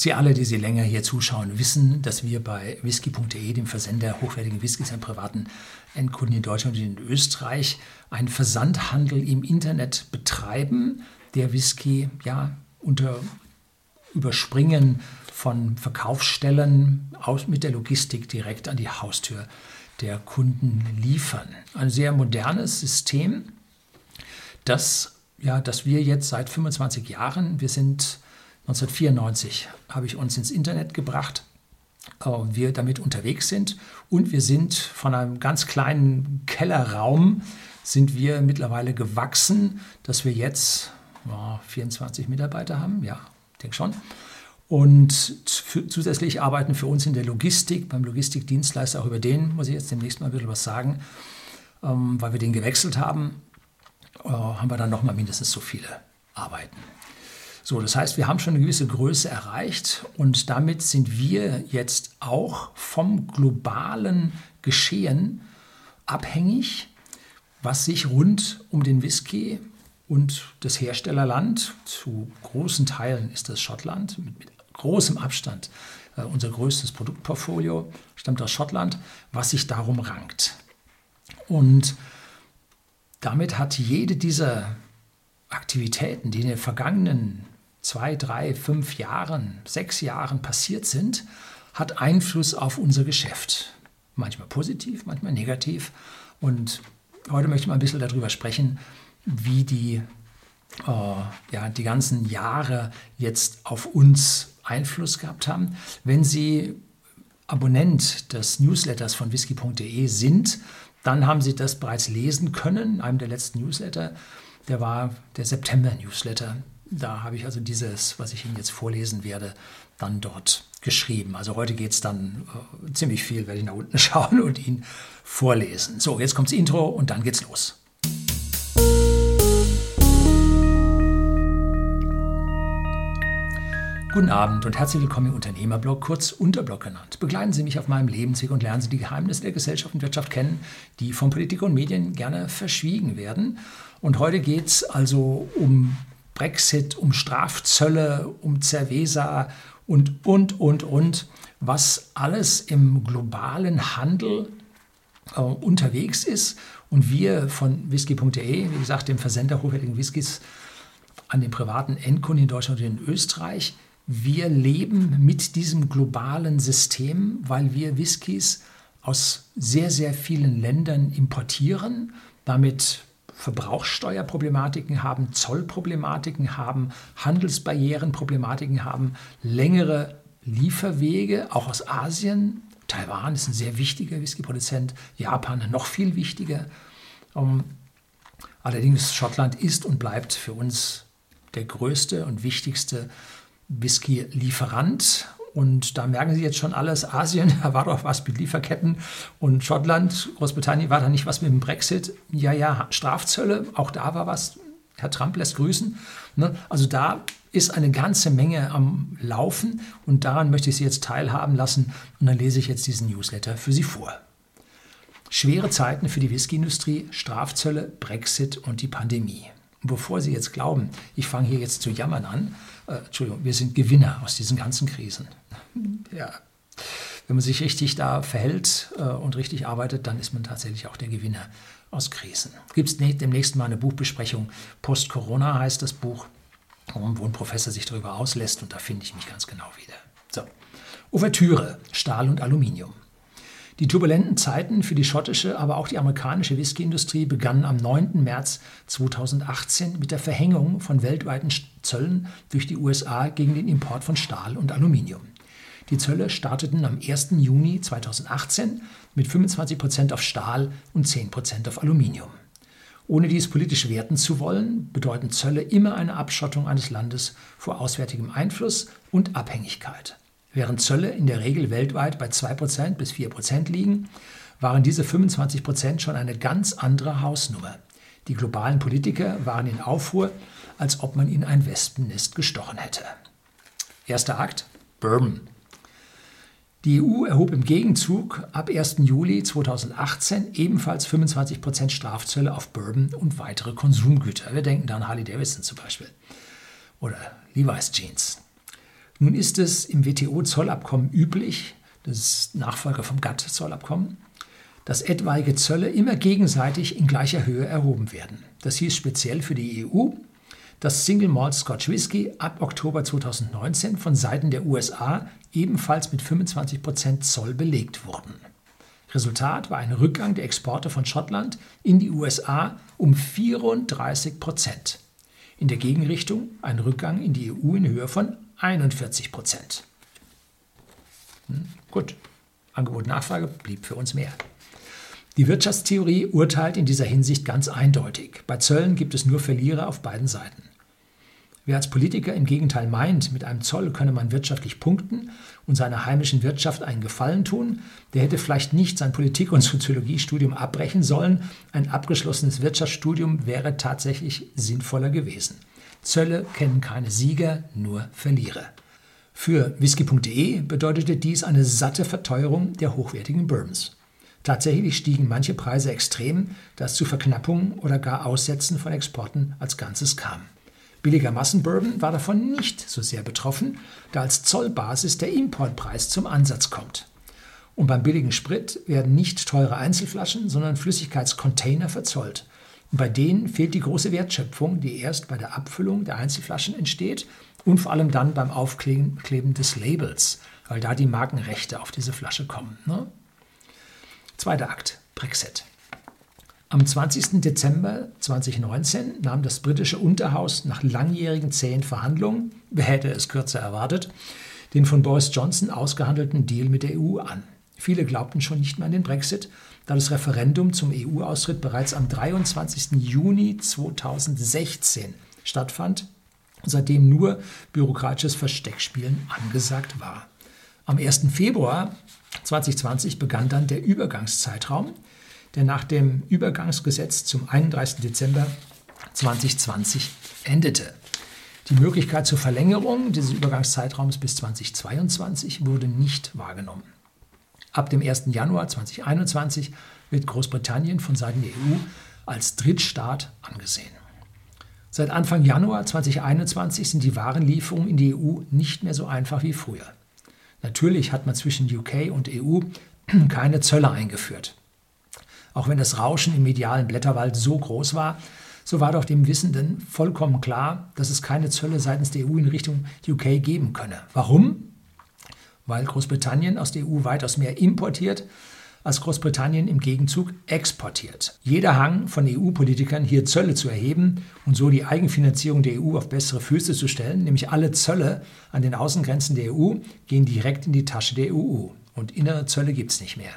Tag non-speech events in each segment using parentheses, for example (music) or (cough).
Sie alle, die Sie länger hier zuschauen, wissen, dass wir bei whisky.de, dem Versender hochwertigen Whiskys an privaten Endkunden in Deutschland und in Österreich, einen Versandhandel im Internet betreiben, der Whisky ja unter Überspringen von Verkaufsstellen aus mit der Logistik direkt an die Haustür der Kunden liefern. Ein sehr modernes System, das, ja, das wir jetzt seit 25 Jahren, wir sind 1994 habe ich uns ins Internet gebracht, äh, wir damit unterwegs sind und wir sind von einem ganz kleinen Kellerraum sind wir mittlerweile gewachsen, dass wir jetzt oh, 24 Mitarbeiter haben, ja, denke schon. Und zusätzlich arbeiten für uns in der Logistik, beim Logistikdienstleister, auch über den muss ich jetzt demnächst mal ein bisschen was sagen, ähm, weil wir den gewechselt haben, äh, haben wir dann nochmal mindestens so viele arbeiten. So, das heißt, wir haben schon eine gewisse Größe erreicht und damit sind wir jetzt auch vom globalen Geschehen abhängig, was sich rund um den Whisky und das Herstellerland, zu großen Teilen ist das Schottland, mit, mit großem Abstand äh, unser größtes Produktportfolio stammt aus Schottland, was sich darum rankt. Und damit hat jede dieser Aktivitäten, die in den vergangenen zwei, drei, fünf Jahren, sechs Jahren passiert sind, hat Einfluss auf unser Geschäft. Manchmal positiv, manchmal negativ. Und heute möchte ich mal ein bisschen darüber sprechen, wie die, äh, ja, die ganzen Jahre jetzt auf uns Einfluss gehabt haben. Wenn Sie Abonnent des Newsletters von whisky.de sind, dann haben Sie das bereits lesen können, in einem der letzten Newsletter. Der war der September-Newsletter. Da habe ich also dieses, was ich Ihnen jetzt vorlesen werde, dann dort geschrieben. Also heute geht es dann äh, ziemlich viel, werde ich nach unten (laughs) schauen und Ihnen vorlesen. So, jetzt kommt das Intro und dann geht's los. Guten Abend und herzlich willkommen im Unternehmerblog, kurz Unterblog genannt. Begleiten Sie mich auf meinem Lebensweg und lernen Sie die Geheimnisse der Gesellschaft und Wirtschaft kennen, die von Politik und Medien gerne verschwiegen werden. Und heute geht es also um Brexit, um Strafzölle, um Cerveza und, und, und, und, was alles im globalen Handel äh, unterwegs ist. Und wir von whisky.de, wie gesagt, dem Versender hochwertigen Whiskys an den privaten Endkunden in Deutschland und in Österreich, wir leben mit diesem globalen System, weil wir Whiskys aus sehr, sehr vielen Ländern importieren, damit Verbrauchssteuerproblematiken haben, Zollproblematiken haben, Handelsbarrierenproblematiken haben, längere Lieferwege, auch aus Asien. Taiwan ist ein sehr wichtiger Whiskyproduzent, Japan noch viel wichtiger. Ähm, allerdings Schottland ist und bleibt für uns der größte und wichtigste Whisky-Lieferant und da merken Sie jetzt schon alles, Asien, (laughs) da war doch was mit Lieferketten und Schottland, Großbritannien war da nicht was mit dem Brexit. Ja, ja, Strafzölle, auch da war was. Herr Trump lässt grüßen. Ne? Also da ist eine ganze Menge am Laufen und daran möchte ich Sie jetzt teilhaben lassen und dann lese ich jetzt diesen Newsletter für Sie vor. Schwere Zeiten für die Whiskyindustrie, Strafzölle, Brexit und die Pandemie. Bevor Sie jetzt glauben, ich fange hier jetzt zu jammern an, äh, Entschuldigung, wir sind Gewinner aus diesen ganzen Krisen. Ja. Wenn man sich richtig da verhält äh, und richtig arbeitet, dann ist man tatsächlich auch der Gewinner aus Krisen. Gibt es demnächst mal eine Buchbesprechung? Post-Corona heißt das Buch, wo ein Professor sich darüber auslässt und da finde ich mich ganz genau wieder. So. Ouvertüre, Stahl und Aluminium. Die turbulenten Zeiten für die schottische, aber auch die amerikanische Whiskyindustrie begannen am 9. März 2018 mit der Verhängung von weltweiten Zöllen durch die USA gegen den Import von Stahl und Aluminium. Die Zölle starteten am 1. Juni 2018 mit 25 Prozent auf Stahl und 10 Prozent auf Aluminium. Ohne dies politisch werten zu wollen, bedeuten Zölle immer eine Abschottung eines Landes vor auswärtigem Einfluss und Abhängigkeit. Während Zölle in der Regel weltweit bei 2% bis 4% liegen, waren diese 25% schon eine ganz andere Hausnummer. Die globalen Politiker waren in Aufruhr, als ob man in ein Wespennest gestochen hätte. Erster Akt: Bourbon. Die EU erhob im Gegenzug ab 1. Juli 2018 ebenfalls 25% Strafzölle auf Bourbon und weitere Konsumgüter. Wir denken da an Harley Davidson zum Beispiel oder Levi's Jeans. Nun ist es im WTO-Zollabkommen üblich, das ist Nachfolger vom GATT-Zollabkommen, dass etwaige Zölle immer gegenseitig in gleicher Höhe erhoben werden. Das hieß speziell für die EU, dass Single Malt Scotch Whisky ab Oktober 2019 von Seiten der USA ebenfalls mit 25% Zoll belegt wurden. Resultat war ein Rückgang der Exporte von Schottland in die USA um 34% In der Gegenrichtung ein Rückgang in die EU in Höhe von 41% Hm, gut, Angebot-Nachfrage blieb für uns mehr. Die Wirtschaftstheorie urteilt in dieser Hinsicht ganz eindeutig. Bei Zöllen gibt es nur Verlierer auf beiden Seiten. Wer als Politiker im Gegenteil meint, mit einem Zoll könne man wirtschaftlich punkten und seiner heimischen Wirtschaft einen Gefallen tun, der hätte vielleicht nicht sein Politik- und Soziologiestudium abbrechen sollen. Ein abgeschlossenes Wirtschaftsstudium wäre tatsächlich sinnvoller gewesen. Zölle kennen keine Sieger, nur Verlierer. Für whisky.de bedeutete dies eine satte Verteuerung der hochwertigen Bourbons. Tatsächlich stiegen manche Preise extrem, da es zu Verknappungen oder gar Aussätzen von Exporten als Ganzes kam. Billiger Massenbourbon war davon nicht so sehr betroffen, da als Zollbasis der Importpreis zum Ansatz kommt. Und beim billigen Sprit werden nicht teure Einzelflaschen, sondern Flüssigkeitscontainer verzollt. Bei denen fehlt die große Wertschöpfung, die erst bei der Abfüllung der Einzelflaschen entsteht und vor allem dann beim Aufkleben des Labels, weil da die Markenrechte auf diese Flasche kommen. Ne? Zweiter Akt, Brexit. Am 20. Dezember 2019 nahm das britische Unterhaus nach langjährigen zähen Verhandlungen, wer hätte es kürzer erwartet, den von Boris Johnson ausgehandelten Deal mit der EU an. Viele glaubten schon nicht mehr an den Brexit, da das Referendum zum EU-Austritt bereits am 23. Juni 2016 stattfand und seitdem nur bürokratisches Versteckspielen angesagt war. Am 1. Februar 2020 begann dann der Übergangszeitraum, der nach dem Übergangsgesetz zum 31. Dezember 2020 endete. Die Möglichkeit zur Verlängerung dieses Übergangszeitraums bis 2022 wurde nicht wahrgenommen. Ab dem 1. Januar 2021 wird Großbritannien von Seiten der EU als Drittstaat angesehen. Seit Anfang Januar 2021 sind die Warenlieferungen in die EU nicht mehr so einfach wie früher. Natürlich hat man zwischen UK und EU (clears throat) keine Zölle eingeführt. Auch wenn das Rauschen im medialen Blätterwald so groß war, so war doch dem Wissenden vollkommen klar, dass es keine Zölle seitens der EU in Richtung UK geben könne. Warum? Weil Großbritannien aus der EU weitaus mehr importiert, als Großbritannien im Gegenzug exportiert. Jeder Hang von EU-Politikern, hier Zölle zu erheben und so die Eigenfinanzierung der EU auf bessere Füße zu stellen, nämlich alle Zölle an den Außengrenzen der EU, gehen direkt in die Tasche der EU. Und innere Zölle gibt es nicht mehr.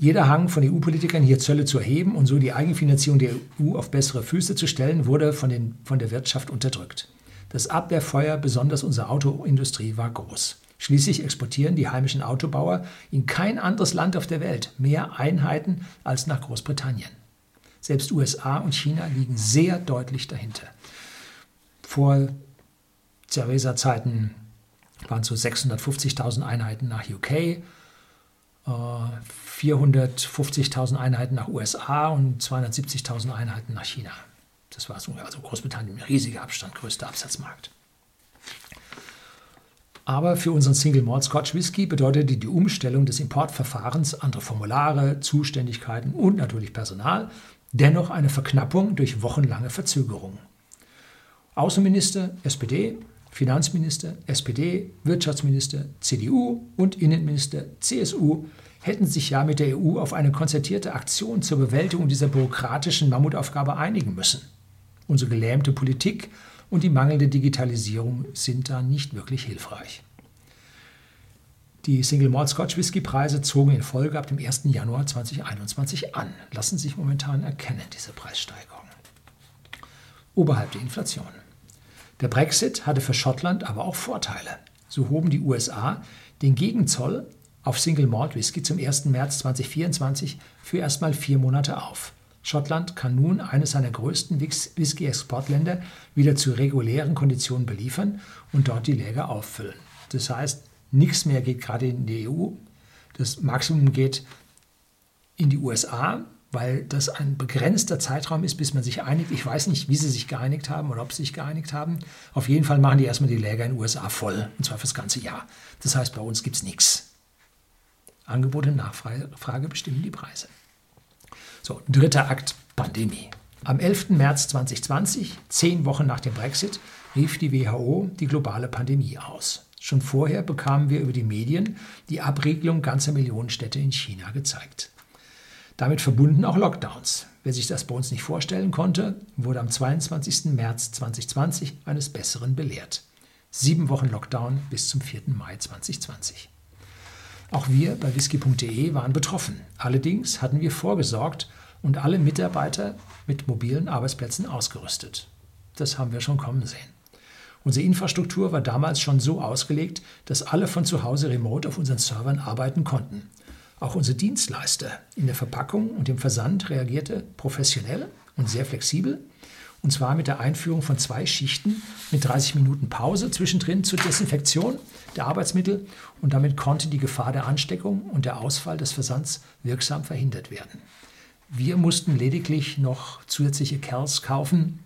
Jeder Hang von EU-Politikern, hier Zölle zu erheben und so die Eigenfinanzierung der EU auf bessere Füße zu stellen, wurde von, den, von der Wirtschaft unterdrückt. Das Abwehrfeuer, besonders unserer Autoindustrie, war groß. Schließlich exportieren die heimischen Autobauer in kein anderes Land auf der Welt mehr Einheiten als nach Großbritannien. Selbst USA und China liegen sehr deutlich dahinter. Vor Theresa-Zeiten waren es so 650.000 Einheiten nach UK, 450.000 äh, Einheiten nach USA und 270.000 Einheiten nach China. Das war so, also Großbritannien, ein riesiger Abstand, größter Absatzmarkt. Aber für unseren Single Malt Scotch Whisky bedeutete die Umstellung des Importverfahrens andere Formulare, Zuständigkeiten und natürlich Personal dennoch eine Verknappung durch wochenlange Verzögerungen. Außenminister SPD, Finanzminister SPD, Wirtschaftsminister CDU und Innenminister CSU hätten sich ja mit der EU auf eine konzertierte Aktion zur Bewältigung dieser bürokratischen Mammutaufgabe einigen müssen. Unsere gelähmte Politik und die mangelnde Digitalisierung sind da nicht wirklich hilfreich. Die Single Malt Scotch Whisky Preise zogen in Folge ab dem 1. Januar 2021 an, lassen sich momentan erkennen, diese Preissteigerungen. Oberhalb der Inflation. Der Brexit hatte für Schottland aber auch Vorteile. So hoben die USA den Gegenzoll auf Single Malt Whisky zum 1. März 2024 für erstmal vier Monate auf. Schottland kann nun eines seiner größten Whisky-Exportländer wieder zu regulären Konditionen beliefern und dort die Läger auffüllen. Das heißt, nichts mehr geht gerade in die EU. Das Maximum geht in die USA, weil das ein begrenzter Zeitraum ist, bis man sich einigt. Ich weiß nicht, wie sie sich geeinigt haben oder ob sie sich geeinigt haben. Auf jeden Fall machen die erstmal die Läger in den USA voll, und zwar fürs ganze Jahr. Das heißt, bei uns gibt es nichts. Angebot und Nachfrage bestimmen die Preise. So, dritter Akt Pandemie. Am 11. März 2020, zehn Wochen nach dem Brexit, rief die WHO die globale Pandemie aus. Schon vorher bekamen wir über die Medien die Abriegelung ganzer Millionenstädte in China gezeigt. Damit verbunden auch Lockdowns. Wer sich das bei uns nicht vorstellen konnte, wurde am 22. März 2020 eines Besseren belehrt. Sieben Wochen Lockdown bis zum 4. Mai 2020. Auch wir bei whisky.de waren betroffen. Allerdings hatten wir vorgesorgt und alle Mitarbeiter mit mobilen Arbeitsplätzen ausgerüstet. Das haben wir schon kommen sehen. Unsere Infrastruktur war damals schon so ausgelegt, dass alle von zu Hause remote auf unseren Servern arbeiten konnten. Auch unsere Dienstleister in der Verpackung und dem Versand reagierte professionell und sehr flexibel. Und zwar mit der Einführung von zwei Schichten mit 30 Minuten Pause zwischendrin zur Desinfektion der Arbeitsmittel. Und damit konnte die Gefahr der Ansteckung und der Ausfall des Versands wirksam verhindert werden. Wir mussten lediglich noch zusätzliche Kerls kaufen,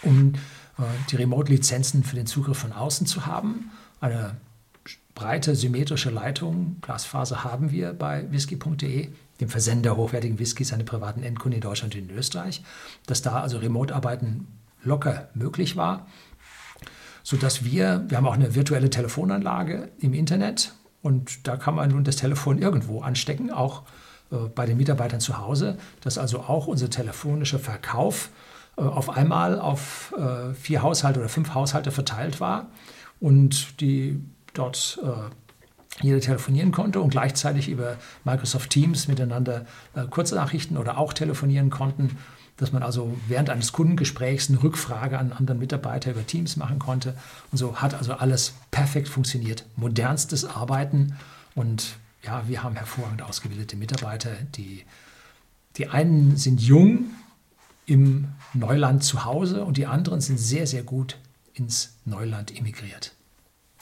um äh, die Remote-Lizenzen für den Zugriff von außen zu haben. Eine breite symmetrische Leitung, Glasfaser haben wir bei whisky.de, dem Versender hochwertigen Whiskys an privaten Endkunden in Deutschland und in Österreich, dass da also Remote-Arbeiten locker möglich war, sodass wir, wir haben auch eine virtuelle Telefonanlage im Internet und da kann man nun das Telefon irgendwo anstecken, auch äh, bei den Mitarbeitern zu Hause, dass also auch unser telefonischer Verkauf äh, auf einmal auf äh, vier Haushalte oder fünf Haushalte verteilt war und die dort äh, jeder telefonieren konnte und gleichzeitig über Microsoft Teams miteinander äh, Kurznachrichten oder auch telefonieren konnten, dass man also während eines Kundengesprächs eine Rückfrage an anderen Mitarbeiter über Teams machen konnte. Und so hat also alles perfekt funktioniert. Modernstes Arbeiten und ja, wir haben hervorragend ausgebildete Mitarbeiter, die, die einen sind jung, im Neuland zu Hause und die anderen sind sehr, sehr gut ins Neuland emigriert.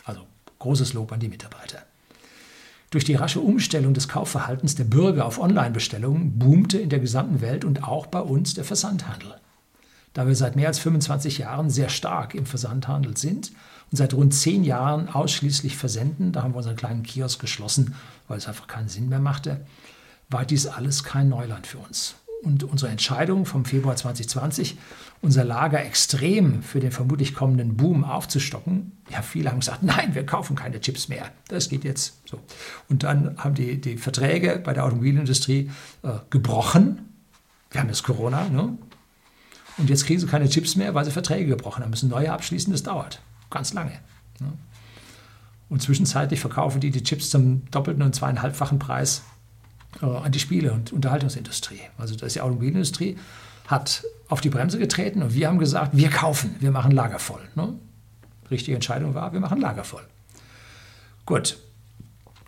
Also großes Lob an die Mitarbeiter. Durch die rasche Umstellung des Kaufverhaltens der Bürger auf Online-Bestellungen boomte in der gesamten Welt und auch bei uns der Versandhandel. Da wir seit mehr als 25 Jahren sehr stark im Versandhandel sind und seit rund zehn Jahren ausschließlich versenden, da haben wir unseren kleinen Kiosk geschlossen, weil es einfach keinen Sinn mehr machte, war dies alles kein Neuland für uns und unsere Entscheidung vom Februar 2020, unser Lager extrem für den vermutlich kommenden Boom aufzustocken. Ja, viele haben gesagt, nein, wir kaufen keine Chips mehr. Das geht jetzt so. Und dann haben die, die Verträge bei der Automobilindustrie äh, gebrochen. Wir haben jetzt Corona, ne? Und jetzt kriegen sie keine Chips mehr, weil sie Verträge gebrochen haben, müssen neue abschließen, das dauert ganz lange. Ne? Und zwischenzeitlich verkaufen die die Chips zum doppelten und zweieinhalbfachen Preis an die Spiele- und Unterhaltungsindustrie. Also das ist die Automobilindustrie hat auf die Bremse getreten und wir haben gesagt, wir kaufen, wir machen Lager voll. Ne? Richtige Entscheidung war, wir machen Lager voll. Gut.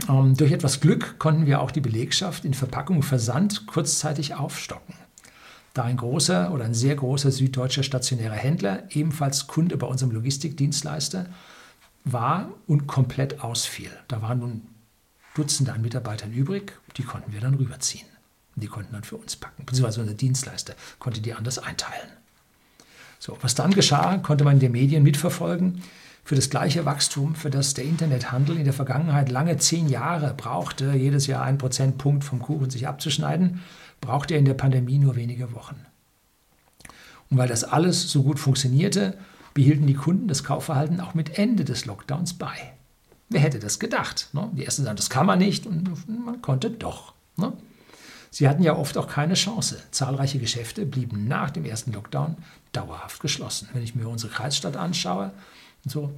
Ähm, durch etwas Glück konnten wir auch die Belegschaft in Verpackung Versand kurzzeitig aufstocken. Da ein großer oder ein sehr großer süddeutscher stationärer Händler, ebenfalls Kunde bei unserem Logistikdienstleister, war und komplett ausfiel. Da waren nun Dutzende an Mitarbeitern übrig, die konnten wir dann rüberziehen. Die konnten dann für uns packen, beziehungsweise unser Dienstleister konnte die anders einteilen. So, was dann geschah, konnte man in den Medien mitverfolgen. Für das gleiche Wachstum, für das der Internethandel in der Vergangenheit lange zehn Jahre brauchte, jedes Jahr ein Prozentpunkt vom Kuchen sich abzuschneiden, brauchte er in der Pandemie nur wenige Wochen. Und weil das alles so gut funktionierte, behielten die Kunden das Kaufverhalten auch mit Ende des Lockdowns bei. Wer hätte das gedacht? Ne? Die ersten sagen, das kann man nicht und man konnte doch. Ne? Sie hatten ja oft auch keine Chance. Zahlreiche Geschäfte blieben nach dem ersten Lockdown dauerhaft geschlossen. Wenn ich mir unsere Kreisstadt anschaue, so,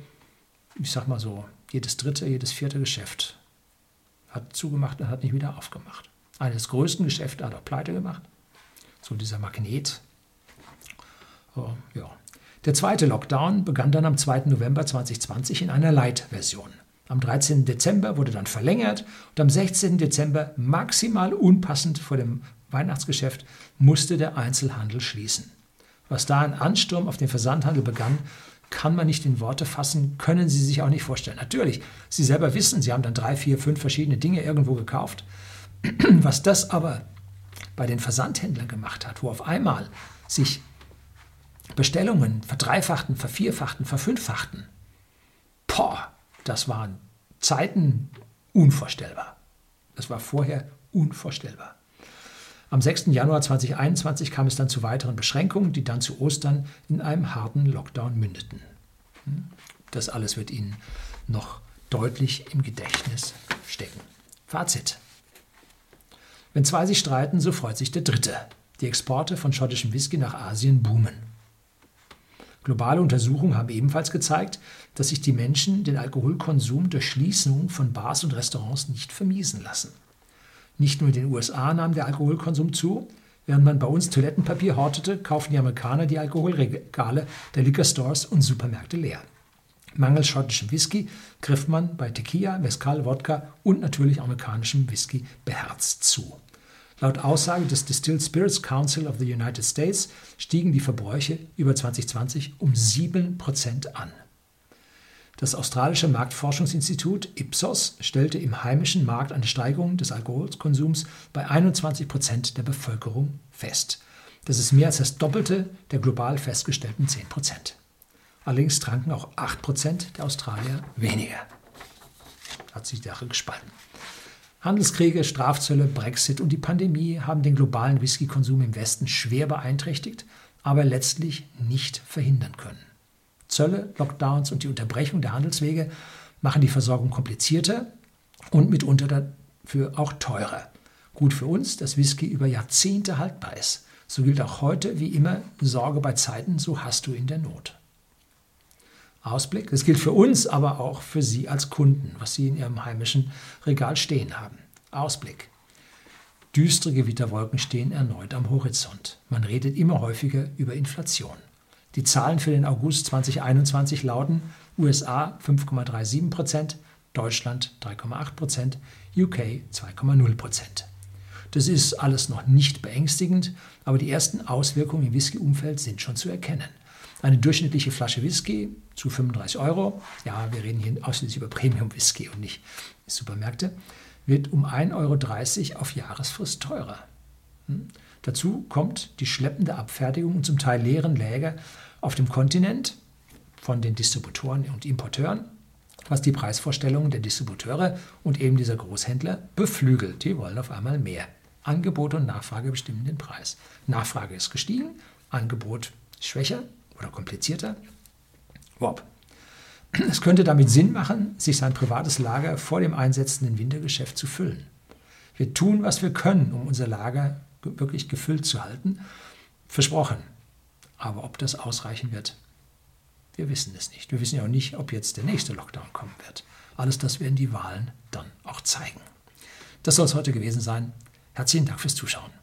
ich sag mal so, jedes dritte, jedes vierte Geschäft hat zugemacht und hat nicht wieder aufgemacht. Eines der größten Geschäfte hat auch pleite gemacht. So dieser Magnet. Oh, ja. Der zweite Lockdown begann dann am 2. November 2020 in einer Light-Version. Am 13. Dezember wurde dann verlängert und am 16. Dezember, maximal unpassend vor dem Weihnachtsgeschäft, musste der Einzelhandel schließen. Was da ein Ansturm auf den Versandhandel begann, kann man nicht in Worte fassen, können Sie sich auch nicht vorstellen. Natürlich, Sie selber wissen, Sie haben dann drei, vier, fünf verschiedene Dinge irgendwo gekauft. (clears throat) Was das aber bei den Versandhändlern gemacht hat, wo auf einmal sich Bestellungen verdreifachten, vervierfachten, verfünffachten. Boah, das waren Zeiten unvorstellbar. Das war vorher unvorstellbar. Am 6. Januar 2021 kam es dann zu weiteren Beschränkungen, die dann zu Ostern in einem harten Lockdown mündeten. Das alles wird Ihnen noch deutlich im Gedächtnis stecken. Fazit. Wenn zwei sich streiten, so freut sich der Dritte. Die Exporte von schottischem Whisky nach Asien boomen. Globale Untersuchungen haben ebenfalls gezeigt, dass sich die Menschen den Alkoholkonsum durch Schließung von Bars und Restaurants nicht vermiesen lassen. Nicht nur in den USA nahm der Alkoholkonsum zu, während man bei uns Toilettenpapier hortete, kauften die Amerikaner die Alkoholregale der Liquor Stores und Supermärkte leer. Mangels schottischem Whisky griff man bei Tequila, Mezcal, Wodka und natürlich amerikanischem Whisky beherzt zu. Laut Aussage des Distilled Spirits Council of the United States stiegen die Verbräuche über 2020 um 7% an. Das australische Marktforschungsinstitut Ipsos stellte im heimischen Markt eine Steigerung des Alkoholkonsums bei 21% der Bevölkerung fest. Das ist mehr als das Doppelte der global festgestellten 10% Allerdings tranken auch 8% der Australier weniger. Hat sich die Sache gespalten. Handelskriege, Strafzölle, Brexit und die Pandemie haben den globalen Whiskykonsum im Westen schwer beeinträchtigt, aber letztlich nicht verhindern können. Zölle, Lockdowns und die Unterbrechung der Handelswege machen die Versorgung komplizierter und mitunter dafür auch teurer. Gut für uns, dass Whisky über Jahrzehnte haltbar ist. So gilt auch heute wie immer Sorge bei Zeiten, so hast du in der Not. Ausblick. Das gilt für uns, aber auch für Sie als Kunden, was Sie in Ihrem heimischen Regal stehen haben. Ausblick. Düstere Gewitterwolken stehen erneut am Horizont. Man redet immer häufiger über Inflation. Die Zahlen für den August 2021 lauten USA 5,37 Prozent, Deutschland 3,8 Prozent, UK 2,0 Prozent. Das ist alles noch nicht beängstigend, aber die ersten Auswirkungen im Whisky-Umfeld sind schon zu erkennen. Eine durchschnittliche Flasche Whisky zu 35 Euro, ja, wir reden hier ausschließlich über Premium Whisky und nicht Supermärkte, wird um 1,30 Euro auf Jahresfrist teurer. Hm? Dazu kommt die schleppende Abfertigung und zum Teil leeren Läger auf dem Kontinent von den Distributoren und Importeuren, was die Preisvorstellungen der Distributeure und eben dieser Großhändler beflügelt. Die wollen auf einmal mehr. Angebot und Nachfrage bestimmen den Preis. Nachfrage ist gestiegen, Angebot schwächer, oder komplizierter? Warp. Es könnte damit Sinn machen, sich sein privates Lager vor dem einsetzenden Wintergeschäft zu füllen. Wir tun, was wir können, um unser Lager wirklich gefüllt zu halten. Versprochen. Aber ob das ausreichen wird, wir wissen es nicht. Wir wissen ja auch nicht, ob jetzt der nächste Lockdown kommen wird. Alles das werden die Wahlen dann auch zeigen. Das soll es heute gewesen sein. Herzlichen Dank fürs Zuschauen.